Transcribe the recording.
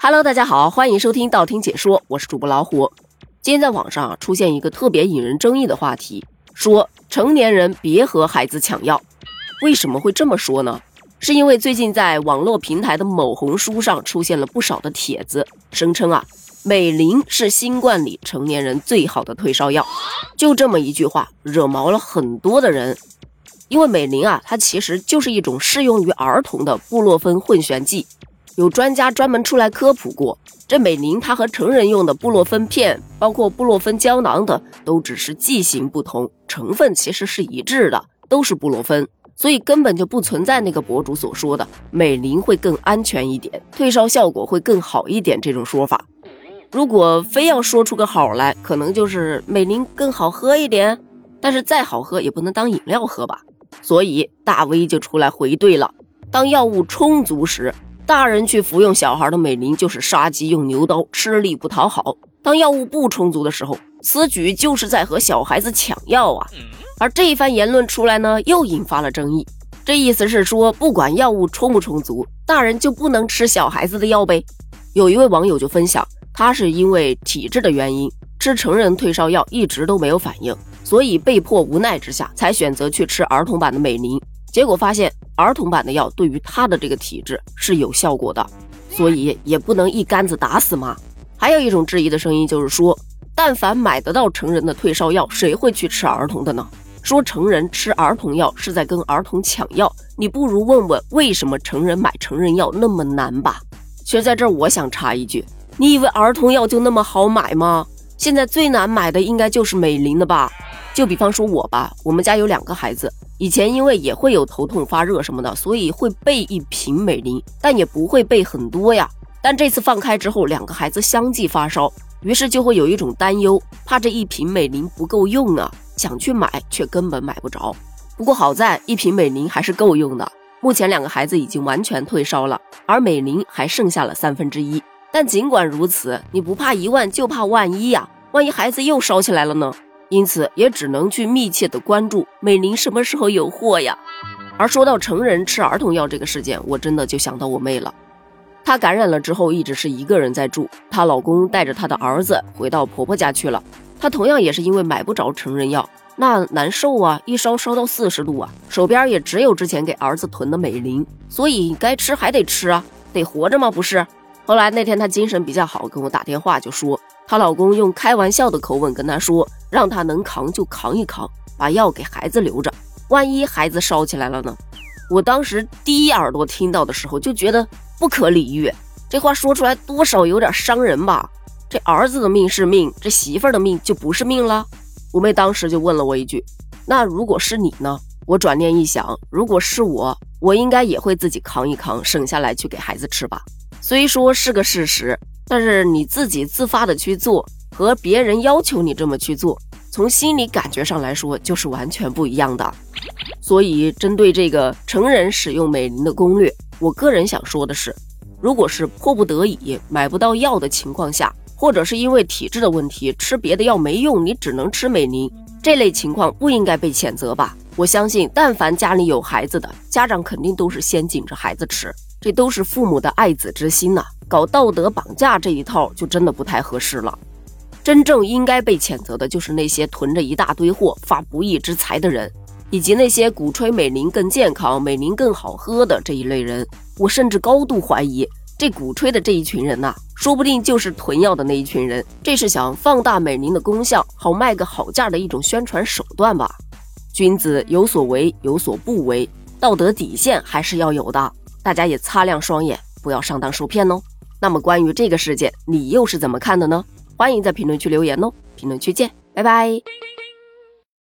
Hello，大家好，欢迎收听道听解说，我是主播老虎。今天在网上出现一个特别引人争议的话题，说成年人别和孩子抢药。为什么会这么说呢？是因为最近在网络平台的某红书上出现了不少的帖子，声称啊美林是新冠里成年人最好的退烧药。就这么一句话，惹毛了很多的人。因为美林啊，它其实就是一种适用于儿童的布洛芬混悬剂。有专家专门出来科普过，这美林它和成人用的布洛芬片，包括布洛芬胶囊等，都只是剂型不同，成分其实是一致的，都是布洛芬，所以根本就不存在那个博主所说的美林会更安全一点，退烧效果会更好一点这种说法。如果非要说出个好来，可能就是美林更好喝一点，但是再好喝也不能当饮料喝吧。所以大 V 就出来回怼了：当药物充足时。大人去服用小孩的美林，就是杀鸡用牛刀，吃力不讨好。当药物不充足的时候，此举就是在和小孩子抢药啊！而这一番言论出来呢，又引发了争议。这意思是说，不管药物充不充足，大人就不能吃小孩子的药呗？有一位网友就分享，他是因为体质的原因，吃成人退烧药一直都没有反应，所以被迫无奈之下才选择去吃儿童版的美林。结果发现，儿童版的药对于他的这个体质是有效果的，所以也不能一竿子打死嘛。还有一种质疑的声音就是说，但凡买得到成人的退烧药，谁会去吃儿童的呢？说成人吃儿童药是在跟儿童抢药，你不如问问为什么成人买成人药那么难吧。其实在这儿我想插一句，你以为儿童药就那么好买吗？现在最难买的应该就是美林了吧？就比方说我吧，我们家有两个孩子。以前因为也会有头痛、发热什么的，所以会备一瓶美林，但也不会备很多呀。但这次放开之后，两个孩子相继发烧，于是就会有一种担忧，怕这一瓶美林不够用啊，想去买却根本买不着。不过好在一瓶美林还是够用的，目前两个孩子已经完全退烧了，而美林还剩下了三分之一。但尽管如此，你不怕一万就怕万一呀，万一孩子又烧起来了呢？因此也只能去密切的关注美林什么时候有货呀。而说到成人吃儿童药这个事件，我真的就想到我妹了。她感染了之后，一直是一个人在住，她老公带着她的儿子回到婆婆家去了。她同样也是因为买不着成人药，那难受啊，一烧烧到四十度啊，手边也只有之前给儿子囤的美林，所以该吃还得吃啊，得活着吗？不是。后来那天她精神比较好，跟我打电话就说。她老公用开玩笑的口吻跟她说：“让她能扛就扛一扛，把药给孩子留着，万一孩子烧起来了呢？”我当时第一耳朵听到的时候就觉得不可理喻，这话说出来多少有点伤人吧？这儿子的命是命，这媳妇儿的命就不是命了？我妹当时就问了我一句：“那如果是你呢？”我转念一想，如果是我，我应该也会自己扛一扛，省下来去给孩子吃吧。虽说是个事实。但是你自己自发的去做，和别人要求你这么去做，从心理感觉上来说就是完全不一样的。所以，针对这个成人使用美林的攻略，我个人想说的是，如果是迫不得已买不到药的情况下，或者是因为体质的问题吃别的药没用，你只能吃美林，这类情况不应该被谴责吧？我相信，但凡家里有孩子的家长，肯定都是先紧着孩子吃，这都是父母的爱子之心呐。搞道德绑架这一套就真的不太合适了。真正应该被谴责的就是那些囤着一大堆货发不义之财的人，以及那些鼓吹美林更健康、美林更好喝的这一类人。我甚至高度怀疑，这鼓吹的这一群人呐，说不定就是囤药的那一群人。这是想放大美林的功效，好卖个好价的一种宣传手段吧？君子有所为，有所不为，道德底线还是要有的。大家也擦亮双眼，不要上当受骗哦。那么关于这个事件，你又是怎么看的呢？欢迎在评论区留言哦！评论区见，拜拜。